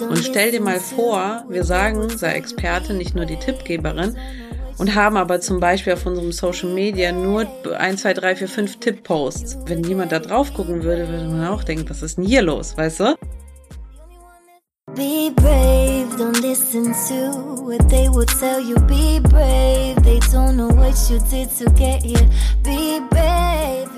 Und stell dir mal vor, wir sagen, sei Experte, nicht nur die Tippgeberin, und haben aber zum Beispiel auf unserem Social Media nur 1, 2, 3, 4, 5 Tipp-Posts. Wenn jemand da drauf gucken würde, würde man auch denken, was ist denn hier los, weißt du? Be brave, don't listen to what they will tell you. Be brave, they don't know what you did to get here. Be brave.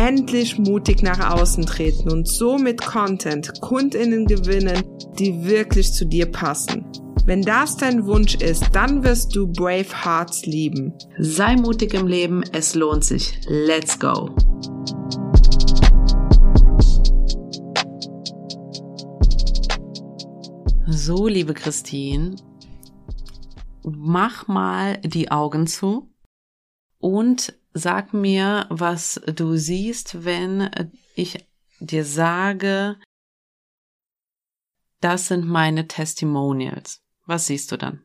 Endlich mutig nach außen treten und so mit Content Kundinnen gewinnen, die wirklich zu dir passen. Wenn das dein Wunsch ist, dann wirst du Brave Hearts lieben. Sei mutig im Leben, es lohnt sich. Let's go! So, liebe Christine, mach mal die Augen zu und sag mir, was du siehst, wenn ich dir sage, das sind meine Testimonials. Was siehst du dann?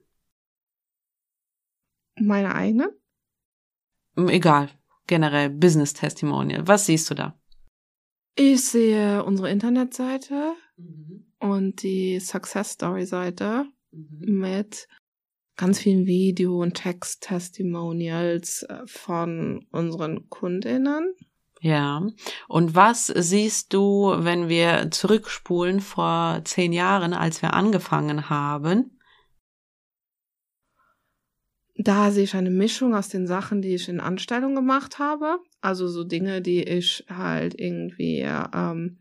Meine eigene? Egal, generell Business Testimonial. Was siehst du da? Ich sehe unsere Internetseite mhm. und die Success Story Seite mhm. mit ganz vielen Video- und Text-Testimonials äh, von unseren Kundinnen. Ja. Und was siehst du, wenn wir zurückspulen vor zehn Jahren, als wir angefangen haben? Da sehe ich eine Mischung aus den Sachen, die ich in Anstellung gemacht habe. Also so Dinge, die ich halt irgendwie ähm,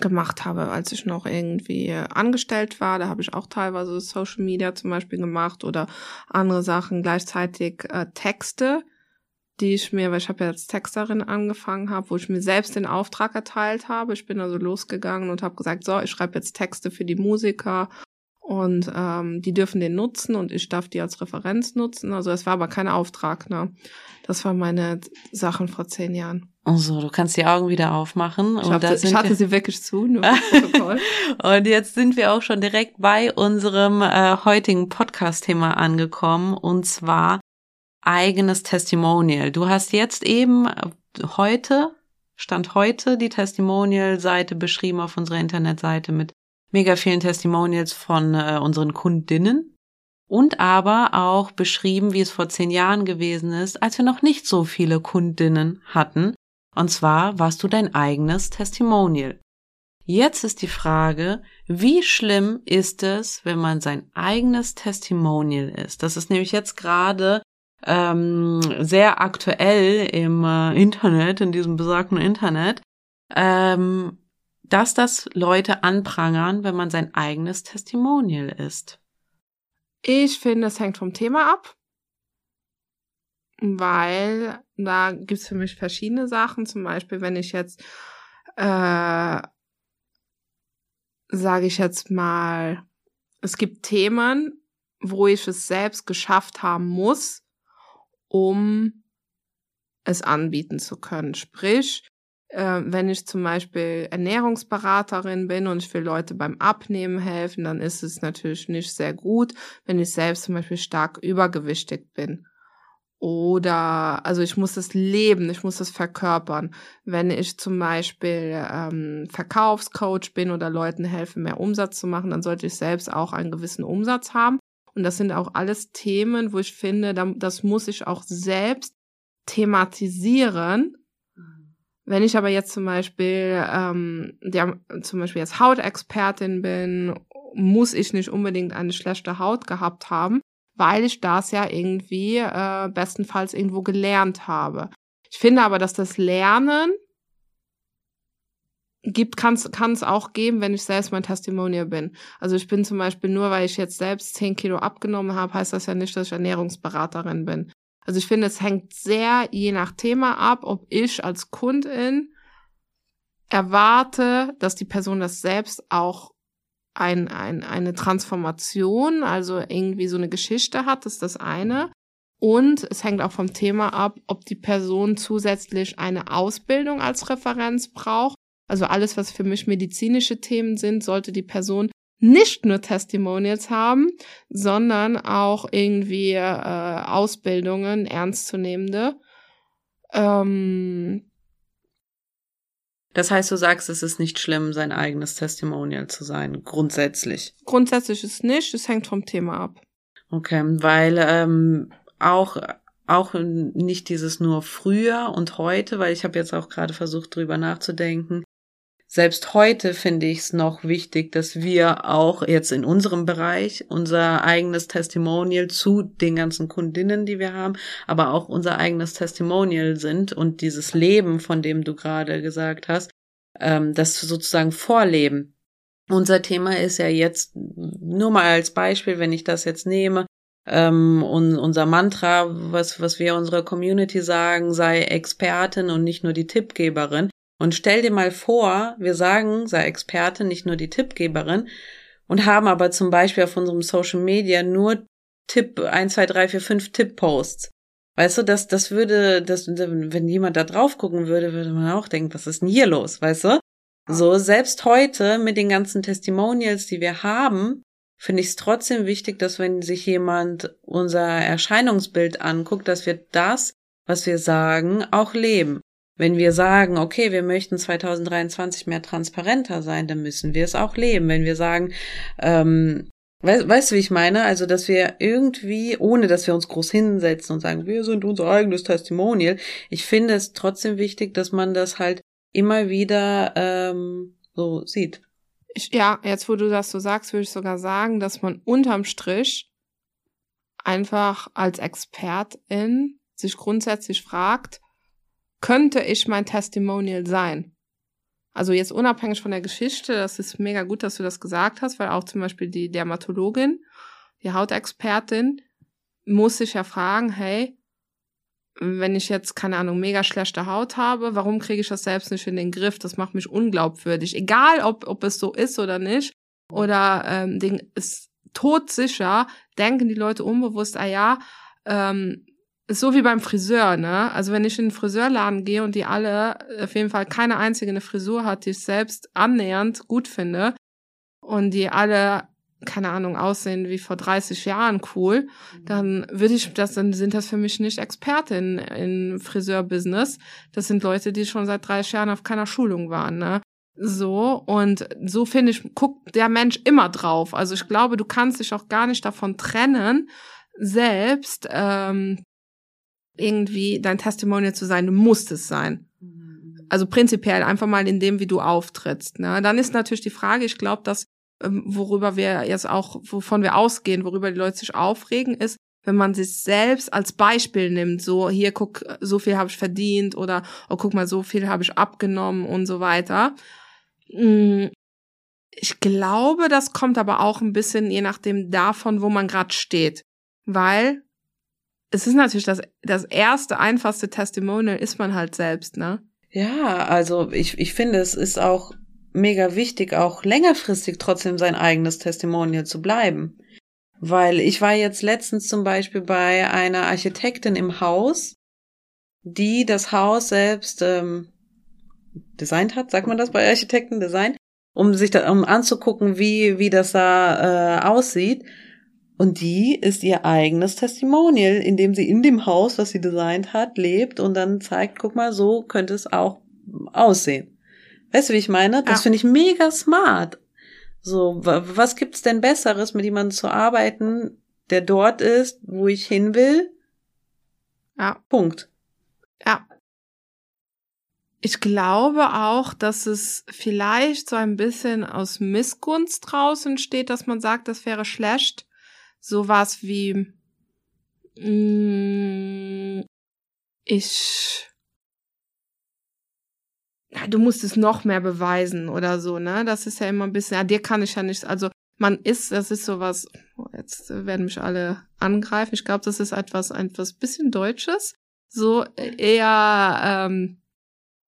gemacht habe, als ich noch irgendwie angestellt war. Da habe ich auch teilweise Social Media zum Beispiel gemacht oder andere Sachen, gleichzeitig äh, Texte, die ich mir, weil ich habe ja als Texterin angefangen habe, wo ich mir selbst den Auftrag erteilt habe. Ich bin also losgegangen und habe gesagt, so, ich schreibe jetzt Texte für die Musiker und ähm, die dürfen den nutzen und ich darf die als Referenz nutzen. Also es war aber kein Auftrag, ne? Das waren meine Sachen vor zehn Jahren. Also, du kannst die Augen wieder aufmachen. Ich, hatte, ich hatte sie wirklich zu, nur Protokoll. und jetzt sind wir auch schon direkt bei unserem äh, heutigen Podcast-Thema angekommen, und zwar eigenes Testimonial. Du hast jetzt eben äh, heute, Stand heute, die Testimonial-Seite beschrieben auf unserer Internetseite mit mega vielen Testimonials von äh, unseren Kundinnen und aber auch beschrieben, wie es vor zehn Jahren gewesen ist, als wir noch nicht so viele Kundinnen hatten. Und zwar warst du dein eigenes Testimonial. Jetzt ist die Frage, wie schlimm ist es, wenn man sein eigenes Testimonial ist? Das ist nämlich jetzt gerade ähm, sehr aktuell im äh, Internet, in diesem besagten Internet. Ähm, dass das Leute anprangern, wenn man sein eigenes Testimonial ist? Ich finde, es hängt vom Thema ab, weil da gibt's für mich verschiedene Sachen. Zum Beispiel, wenn ich jetzt, äh, sage ich jetzt mal, es gibt Themen, wo ich es selbst geschafft haben muss, um es anbieten zu können. Sprich, äh, wenn ich zum Beispiel Ernährungsberaterin bin und ich will Leute beim Abnehmen helfen, dann ist es natürlich nicht sehr gut, wenn ich selbst zum Beispiel stark übergewichtig bin. Oder, also ich muss es leben, ich muss es verkörpern. Wenn ich zum Beispiel ähm, Verkaufscoach bin oder Leuten helfe, mehr Umsatz zu machen, dann sollte ich selbst auch einen gewissen Umsatz haben. Und das sind auch alles Themen, wo ich finde, das muss ich auch selbst thematisieren, wenn ich aber jetzt zum Beispiel, ähm, der, zum Beispiel jetzt Hautexpertin bin, muss ich nicht unbedingt eine schlechte Haut gehabt haben, weil ich das ja irgendwie äh, bestenfalls irgendwo gelernt habe. Ich finde aber, dass das Lernen gibt, kann es auch geben, wenn ich selbst mein Testimonial bin. Also ich bin zum Beispiel nur, weil ich jetzt selbst 10 Kilo abgenommen habe, heißt das ja nicht, dass ich Ernährungsberaterin bin. Also ich finde, es hängt sehr je nach Thema ab, ob ich als Kundin erwarte, dass die Person das selbst auch ein, ein, eine Transformation, also irgendwie so eine Geschichte hat, ist das eine. Und es hängt auch vom Thema ab, ob die Person zusätzlich eine Ausbildung als Referenz braucht. Also alles, was für mich medizinische Themen sind, sollte die Person nicht nur Testimonials haben, sondern auch irgendwie äh, Ausbildungen, ernstzunehmende. Ähm, das heißt, du sagst, es ist nicht schlimm, sein eigenes Testimonial zu sein, grundsätzlich. Grundsätzlich ist es nicht, es hängt vom Thema ab. Okay, weil ähm, auch auch nicht dieses nur früher und heute, weil ich habe jetzt auch gerade versucht drüber nachzudenken. Selbst heute finde ich es noch wichtig, dass wir auch jetzt in unserem Bereich unser eigenes Testimonial zu den ganzen Kundinnen, die wir haben, aber auch unser eigenes Testimonial sind und dieses Leben, von dem du gerade gesagt hast, ähm, das sozusagen vorleben. Unser Thema ist ja jetzt nur mal als Beispiel, wenn ich das jetzt nehme, ähm, und unser Mantra, was, was wir unserer Community sagen, sei Expertin und nicht nur die Tippgeberin. Und stell dir mal vor, wir sagen, sei Expertin, nicht nur die Tippgeberin und haben aber zum Beispiel auf unserem Social Media nur Tipp 1, 2, 3, 4, 5 Tipp-Posts. Weißt du, das, das würde, das, wenn jemand da drauf gucken würde, würde man auch denken, was ist denn hier los, weißt du? So, selbst heute mit den ganzen Testimonials, die wir haben, finde ich es trotzdem wichtig, dass wenn sich jemand unser Erscheinungsbild anguckt, dass wir das, was wir sagen, auch leben. Wenn wir sagen, okay, wir möchten 2023 mehr transparenter sein, dann müssen wir es auch leben. Wenn wir sagen, ähm, weißt, weißt du, wie ich meine? Also, dass wir irgendwie, ohne dass wir uns groß hinsetzen und sagen, wir sind unser eigenes Testimonial, ich finde es trotzdem wichtig, dass man das halt immer wieder ähm, so sieht. Ich, ja, jetzt wo du das so sagst, würde ich sogar sagen, dass man unterm Strich einfach als Expertin sich grundsätzlich fragt, könnte ich mein Testimonial sein? Also jetzt unabhängig von der Geschichte, das ist mega gut, dass du das gesagt hast, weil auch zum Beispiel die Dermatologin, die Hautexpertin, muss sich ja fragen, hey, wenn ich jetzt, keine Ahnung, mega schlechte Haut habe, warum kriege ich das selbst nicht in den Griff? Das macht mich unglaubwürdig. Egal, ob, ob es so ist oder nicht. Oder ähm, Ding ist todsicher, denken die Leute unbewusst, ah ja, ähm, ist so wie beim Friseur, ne? Also wenn ich in den Friseurladen gehe und die alle auf jeden Fall keine einzige eine Frisur hat, die ich selbst annähernd gut finde und die alle keine Ahnung, aussehen wie vor 30 Jahren cool, mhm. dann würde ich das, dann sind das für mich nicht Experten in Friseurbusiness. Das sind Leute, die schon seit 30 Jahren auf keiner Schulung waren, ne? So, und so finde ich, guckt der Mensch immer drauf. Also ich glaube, du kannst dich auch gar nicht davon trennen, selbst ähm, irgendwie dein Testimonial zu sein. Du musst es sein. Also prinzipiell einfach mal in dem, wie du auftrittst. Ne? Dann ist natürlich die Frage, ich glaube, dass ähm, worüber wir jetzt auch, wovon wir ausgehen, worüber die Leute sich aufregen, ist, wenn man sich selbst als Beispiel nimmt, so hier guck, so viel habe ich verdient oder oh guck mal, so viel habe ich abgenommen und so weiter. Mm, ich glaube, das kommt aber auch ein bisschen je nachdem davon, wo man gerade steht, weil es ist natürlich das das erste einfachste Testimonial ist man halt selbst, ne? Ja, also ich ich finde, es ist auch mega wichtig, auch längerfristig trotzdem sein eigenes Testimonial zu bleiben. Weil ich war jetzt letztens zum Beispiel bei einer Architektin im Haus, die das Haus selbst ähm, designt hat, sagt man das bei Architekten, Design, um sich da, um anzugucken, wie, wie das da äh, aussieht. Und die ist ihr eigenes Testimonial, indem sie in dem Haus, was sie designt hat, lebt und dann zeigt, guck mal, so könnte es auch aussehen. Weißt du, wie ich meine? Das finde ich mega smart. So, was gibt's denn Besseres, mit jemandem zu arbeiten, der dort ist, wo ich hin will? Ja. Punkt. Ja. Ich glaube auch, dass es vielleicht so ein bisschen aus Missgunst draußen steht, dass man sagt, das wäre schlecht. Sowas wie, mh, mm, ich du musst es noch mehr beweisen oder so, ne? Das ist ja immer ein bisschen, ja, dir kann ich ja nichts, also man ist, das ist sowas, oh, jetzt werden mich alle angreifen. Ich glaube, das ist etwas, etwas bisschen Deutsches. So eher, ähm,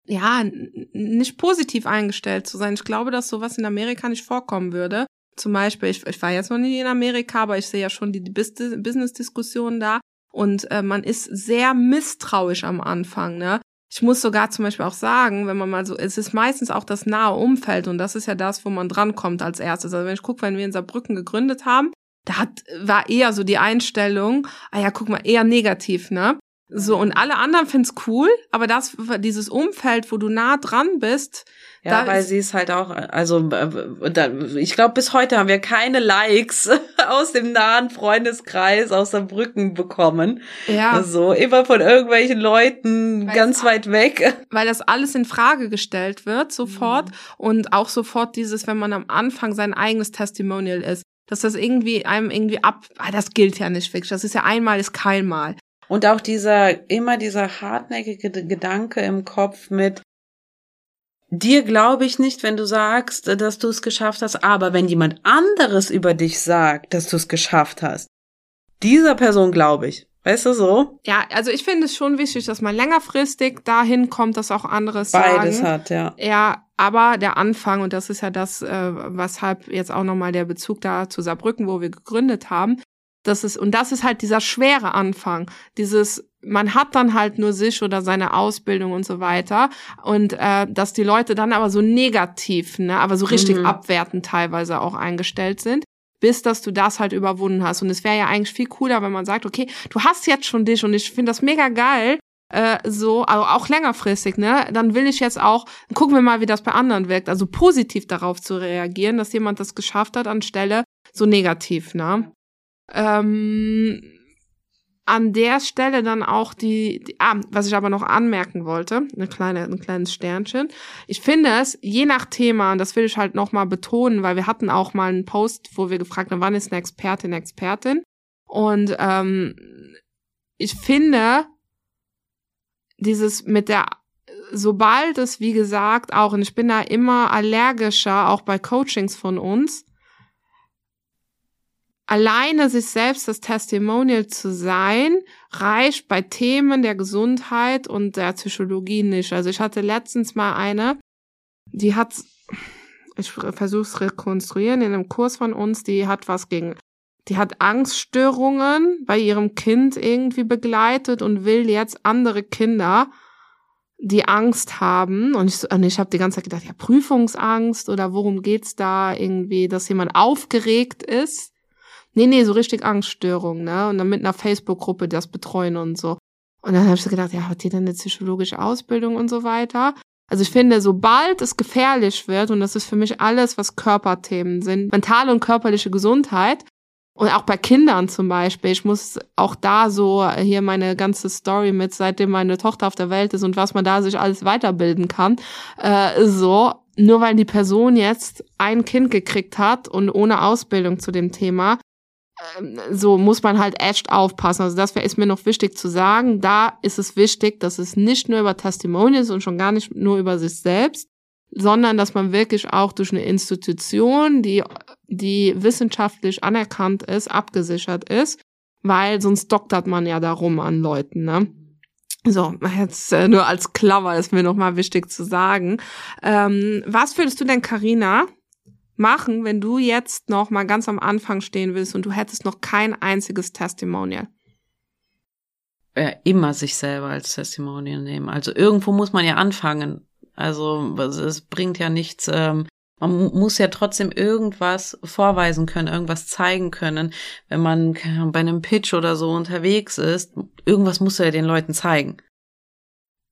ja, nicht positiv eingestellt zu sein. Ich glaube, dass sowas in Amerika nicht vorkommen würde. Zum Beispiel, ich, ich war jetzt noch nie in Amerika, aber ich sehe ja schon die, die Business-Diskussion da. Und äh, man ist sehr misstrauisch am Anfang, ne? Ich muss sogar zum Beispiel auch sagen, wenn man mal so, es ist meistens auch das nahe Umfeld und das ist ja das, wo man drankommt als erstes. Also wenn ich gucke, wenn wir in Saarbrücken gegründet haben, da hat, war eher so die Einstellung, ah ja, guck mal, eher negativ, ne? So, und alle anderen finden's cool, aber das, dieses Umfeld, wo du nah dran bist, ja, da weil sie ist halt auch, also äh, ich glaube, bis heute haben wir keine Likes aus dem nahen Freundeskreis aus der Brücken bekommen. Ja. So, immer von irgendwelchen Leuten weil ganz weit weg. Weil das alles in Frage gestellt wird sofort mhm. und auch sofort dieses, wenn man am Anfang sein eigenes Testimonial ist, dass das irgendwie einem irgendwie ab, ah, das gilt ja nicht wirklich, das ist ja einmal ist kein Mal. Und auch dieser, immer dieser hartnäckige Gedanke im Kopf mit, dir glaube ich nicht, wenn du sagst, dass du es geschafft hast, aber wenn jemand anderes über dich sagt, dass du es geschafft hast, dieser Person glaube ich. Weißt du so? Ja, also ich finde es schon wichtig, dass man längerfristig dahin kommt, dass auch anderes Beides sagen. hat, ja. Ja, aber der Anfang, und das ist ja das, äh, weshalb jetzt auch nochmal der Bezug da zu Saarbrücken, wo wir gegründet haben, das ist, und das ist halt dieser schwere Anfang. Dieses, man hat dann halt nur sich oder seine Ausbildung und so weiter. Und äh, dass die Leute dann aber so negativ, ne, aber so richtig mhm. abwertend teilweise auch eingestellt sind bis dass du das halt überwunden hast. Und es wäre ja eigentlich viel cooler, wenn man sagt, okay, du hast jetzt schon dich und ich finde das mega geil, äh, so, also auch längerfristig, ne? Dann will ich jetzt auch, gucken wir mal, wie das bei anderen wirkt. Also positiv darauf zu reagieren, dass jemand das geschafft hat, anstelle so negativ, ne? Ähm, an der Stelle dann auch die, die ah, was ich aber noch anmerken wollte, eine kleine, ein kleines Sternchen. Ich finde es, je nach Thema, und das will ich halt nochmal betonen, weil wir hatten auch mal einen Post, wo wir gefragt haben, wann ist eine Expertin, Expertin? Und ähm, ich finde, dieses mit der, sobald es, wie gesagt, auch, und ich bin da immer allergischer, auch bei Coachings von uns, alleine sich selbst das Testimonial zu sein, reicht bei Themen der Gesundheit und der Psychologie nicht. Also ich hatte letztens mal eine, die hat, ich versuche es rekonstruieren, in einem Kurs von uns, die hat was gegen, die hat Angststörungen bei ihrem Kind irgendwie begleitet und will jetzt andere Kinder die Angst haben und ich, und ich habe die ganze Zeit gedacht, ja, Prüfungsangst oder worum geht's da irgendwie, dass jemand aufgeregt ist Nee, nee, so richtig Angststörung, ne? Und dann mit einer Facebook-Gruppe das betreuen und so. Und dann habe ich so gedacht, ja, hat die denn eine psychologische Ausbildung und so weiter? Also ich finde, sobald es gefährlich wird, und das ist für mich alles, was Körperthemen sind, mentale und körperliche Gesundheit, und auch bei Kindern zum Beispiel, ich muss auch da so hier meine ganze Story mit, seitdem meine Tochter auf der Welt ist und was man da sich alles weiterbilden kann, äh, so, nur weil die Person jetzt ein Kind gekriegt hat und ohne Ausbildung zu dem Thema, so muss man halt echt aufpassen. Also das ist mir noch wichtig zu sagen. Da ist es wichtig, dass es nicht nur über Testimonials und schon gar nicht nur über sich selbst, sondern dass man wirklich auch durch eine Institution, die, die wissenschaftlich anerkannt ist, abgesichert ist, weil sonst doktert man ja darum an Leuten, ne? So, jetzt äh, nur als Klammer ist mir nochmal wichtig zu sagen. Ähm, was würdest du denn, Karina, machen, wenn du jetzt noch mal ganz am Anfang stehen willst und du hättest noch kein einziges Testimonial? Ja, immer sich selber als Testimonial nehmen. Also irgendwo muss man ja anfangen. Also es bringt ja nichts. Ähm, man muss ja trotzdem irgendwas vorweisen können, irgendwas zeigen können, wenn man bei einem Pitch oder so unterwegs ist. Irgendwas muss er ja den Leuten zeigen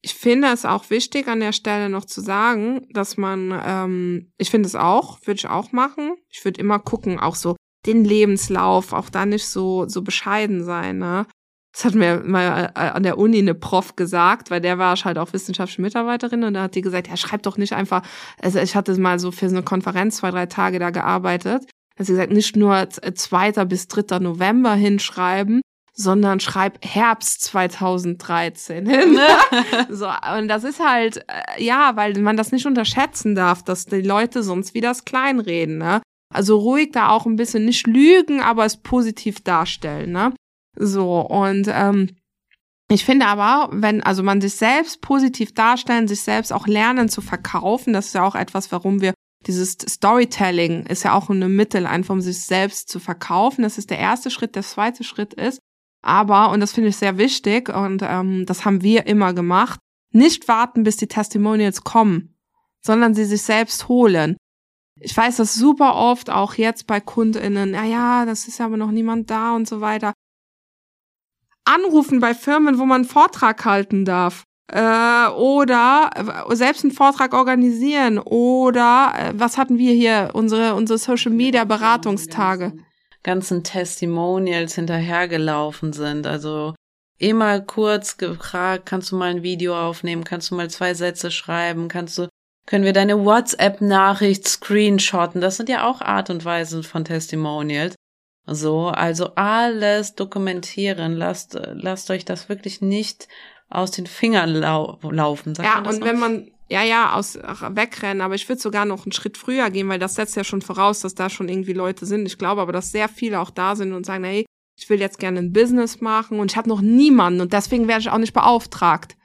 ich finde es auch wichtig an der Stelle noch zu sagen, dass man, ähm, ich finde es auch, würde ich auch machen. Ich würde immer gucken, auch so den Lebenslauf, auch da nicht so so bescheiden sein. Ne? Das hat mir mal äh, an der Uni eine Prof gesagt, weil der war halt auch wissenschaftliche Mitarbeiterin und da hat die gesagt, ja, schreib doch nicht einfach, also ich hatte mal so für so eine Konferenz zwei, drei Tage da gearbeitet. Also sie gesagt, nicht nur zweiter bis dritter November hinschreiben, sondern schreib Herbst 2013 hin. so, und das ist halt, äh, ja, weil man das nicht unterschätzen darf, dass die Leute sonst wieder das kleinreden, ne? Also ruhig da auch ein bisschen nicht lügen, aber es positiv darstellen, ne? So, und ähm, ich finde aber, wenn also man sich selbst positiv darstellen, sich selbst auch lernen zu verkaufen, das ist ja auch etwas, warum wir dieses Storytelling ist ja auch ein Mittel, einfach um sich selbst zu verkaufen. Das ist der erste Schritt. Der zweite Schritt ist, aber, und das finde ich sehr wichtig, und ähm, das haben wir immer gemacht, nicht warten, bis die Testimonials kommen, sondern sie sich selbst holen. Ich weiß das super oft, auch jetzt bei KundInnen, na ja, das ist aber noch niemand da und so weiter. Anrufen bei Firmen, wo man einen Vortrag halten darf äh, oder äh, selbst einen Vortrag organisieren oder äh, was hatten wir hier unsere unsere Social Media Beratungstage ganzen Testimonials hinterhergelaufen sind. Also immer kurz gefragt kannst du mal ein Video aufnehmen? Kannst du mal zwei Sätze schreiben? Kannst du können wir deine WhatsApp Nachricht screenshotten? Das sind ja auch Art und Weisen von Testimonials. So also alles dokumentieren. Lasst lasst euch das wirklich nicht aus den Fingern lau laufen. Sagt ja, und wenn man ja, ja, aus wegrennen, aber ich würde sogar noch einen Schritt früher gehen, weil das setzt ja schon voraus, dass da schon irgendwie Leute sind. Ich glaube aber, dass sehr viele auch da sind und sagen, hey, ich will jetzt gerne ein Business machen und ich habe noch niemanden und deswegen werde ich auch nicht beauftragt.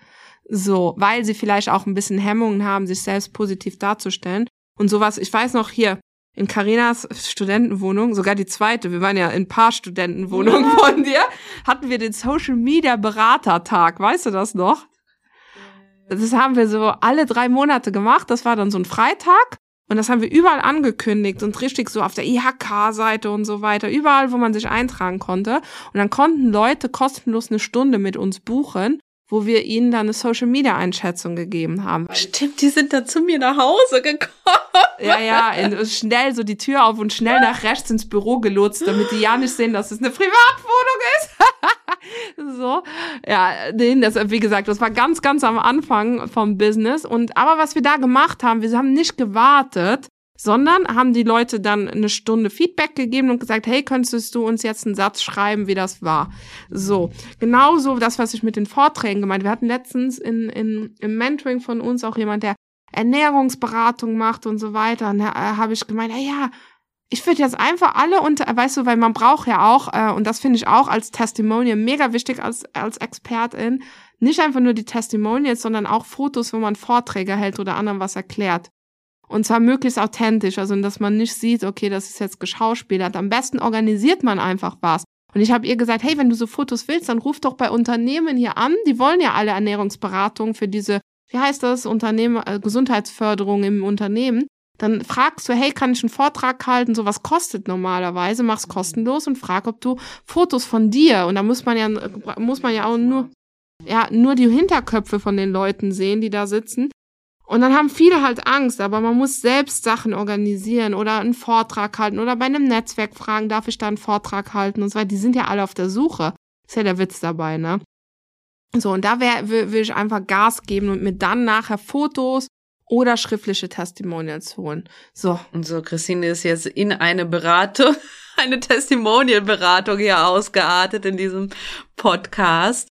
So, weil sie vielleicht auch ein bisschen Hemmungen haben, sich selbst positiv darzustellen. Und sowas, ich weiß noch hier, in Karinas Studentenwohnung, sogar die zweite, wir waren ja in paar Studentenwohnungen von dir, hatten wir den Social Media Beratertag, weißt du das noch? Das haben wir so alle drei Monate gemacht, das war dann so ein Freitag. Und das haben wir überall angekündigt und richtig so auf der IHK-Seite und so weiter, überall, wo man sich eintragen konnte. Und dann konnten Leute kostenlos eine Stunde mit uns buchen wo wir ihnen dann eine Social Media Einschätzung gegeben haben. Stimmt, die sind dann zu mir nach Hause gekommen. Ja, ja, in, schnell so die Tür auf und schnell nach rechts ins Büro gelotst, damit die ja nicht sehen, dass es eine Privatwohnung ist. so, ja, das, wie gesagt, das war ganz, ganz am Anfang vom Business. Und aber was wir da gemacht haben, wir haben nicht gewartet, sondern haben die Leute dann eine Stunde Feedback gegeben und gesagt, hey, könntest du uns jetzt einen Satz schreiben, wie das war? So, genauso das, was ich mit den Vorträgen gemeint. Wir hatten letztens in, in, im Mentoring von uns auch jemand, der Ernährungsberatung macht und so weiter. Und da äh, habe ich gemeint, ja, ja, ich würde jetzt einfach alle unter, weißt du, weil man braucht ja auch, äh, und das finde ich auch als Testimonial mega wichtig als, als Expertin, nicht einfach nur die Testimonials, sondern auch Fotos, wo man Vorträge hält oder anderen was erklärt. Und zwar möglichst authentisch, also dass man nicht sieht, okay, das ist jetzt geschauspielert. Am besten organisiert man einfach was. Und ich habe ihr gesagt, hey, wenn du so Fotos willst, dann ruf doch bei Unternehmen hier an. Die wollen ja alle Ernährungsberatung für diese, wie heißt das, Unternehmen, äh, Gesundheitsförderung im Unternehmen. Dann fragst du, hey, kann ich einen Vortrag halten? So was kostet normalerweise, mach's kostenlos und frag, ob du Fotos von dir. Und da muss man ja, muss man ja auch nur, ja, nur die Hinterköpfe von den Leuten sehen, die da sitzen. Und dann haben viele halt Angst, aber man muss selbst Sachen organisieren oder einen Vortrag halten oder bei einem Netzwerk fragen, darf ich da einen Vortrag halten und so weiter. Die sind ja alle auf der Suche. Ist ja der Witz dabei, ne? So, und da wär, will, will ich einfach Gas geben und mir dann nachher Fotos oder schriftliche Testimonials holen. So. Und so, Christine ist jetzt in eine Beratung, eine Testimonial-Beratung hier ausgeartet in diesem Podcast.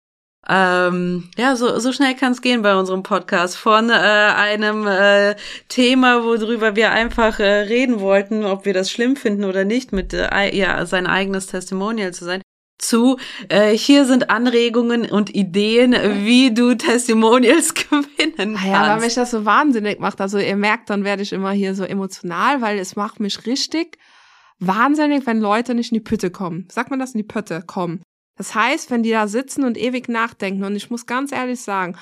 Ähm, ja, so, so schnell kann es gehen bei unserem Podcast. Von äh, einem äh, Thema, worüber wir einfach äh, reden wollten, ob wir das schlimm finden oder nicht, mit äh, ja, sein eigenes Testimonial zu sein, zu äh, hier sind Anregungen und Ideen, wie du Testimonials gewinnen kannst. Ah ja, weil mich das so wahnsinnig macht. Also ihr merkt, dann werde ich immer hier so emotional, weil es macht mich richtig wahnsinnig, wenn Leute nicht in die Pütte kommen. Sagt man das in die Pütte kommen? Das heißt, wenn die da sitzen und ewig nachdenken, und ich muss ganz ehrlich sagen,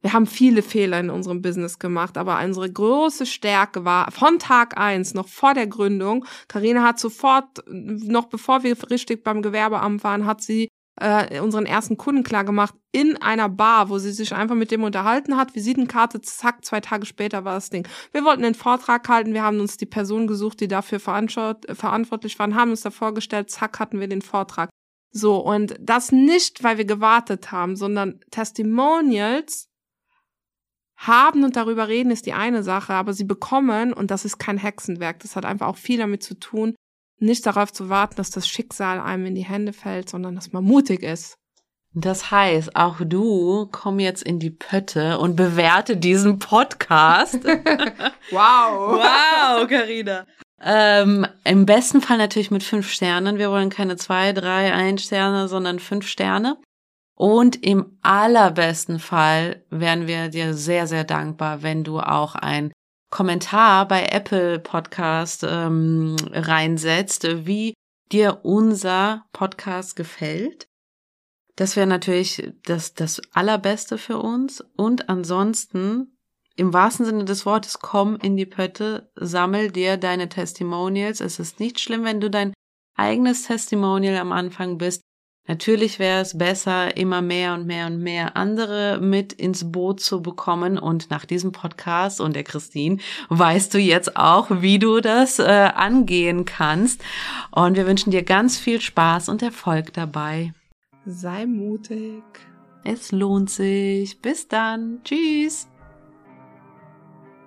wir haben viele Fehler in unserem Business gemacht, aber unsere große Stärke war von Tag eins, noch vor der Gründung. Karina hat sofort, noch bevor wir richtig beim Gewerbeamt waren, hat sie äh, unseren ersten Kunden klar gemacht in einer Bar, wo sie sich einfach mit dem unterhalten hat. Visitenkarte, zack, zwei Tage später war das Ding. Wir wollten den Vortrag halten, wir haben uns die Person gesucht, die dafür verantwortlich waren, haben uns da vorgestellt, zack, hatten wir den Vortrag. So, und das nicht, weil wir gewartet haben, sondern Testimonials haben und darüber reden ist die eine Sache, aber sie bekommen, und das ist kein Hexenwerk, das hat einfach auch viel damit zu tun, nicht darauf zu warten, dass das Schicksal einem in die Hände fällt, sondern dass man mutig ist. Das heißt, auch du komm jetzt in die Pötte und bewerte diesen Podcast. wow. Wow, Karina. Ähm, Im besten Fall natürlich mit fünf Sternen. Wir wollen keine zwei, drei, ein Sterne, sondern fünf Sterne. Und im allerbesten Fall wären wir dir sehr, sehr dankbar, wenn du auch ein Kommentar bei Apple Podcast ähm, reinsetzt, wie dir unser Podcast gefällt. Das wäre natürlich das, das Allerbeste für uns. Und ansonsten, im wahrsten Sinne des Wortes, komm in die Pötte, sammel dir deine Testimonials. Es ist nicht schlimm, wenn du dein eigenes Testimonial am Anfang bist. Natürlich wäre es besser, immer mehr und mehr und mehr andere mit ins Boot zu bekommen. Und nach diesem Podcast und der Christine weißt du jetzt auch, wie du das äh, angehen kannst. Und wir wünschen dir ganz viel Spaß und Erfolg dabei. Sei mutig. Es lohnt sich. Bis dann. Tschüss.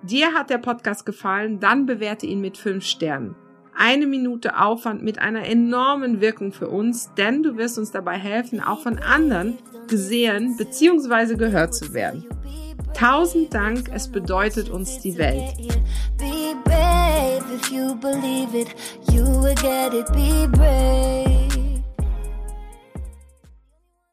Dir hat der Podcast gefallen? Dann bewerte ihn mit fünf Sternen eine Minute Aufwand mit einer enormen Wirkung für uns, denn du wirst uns dabei helfen, auch von anderen gesehen bzw. gehört zu werden. Tausend Dank, es bedeutet uns die Welt. If you believe it, you will get it, be brave.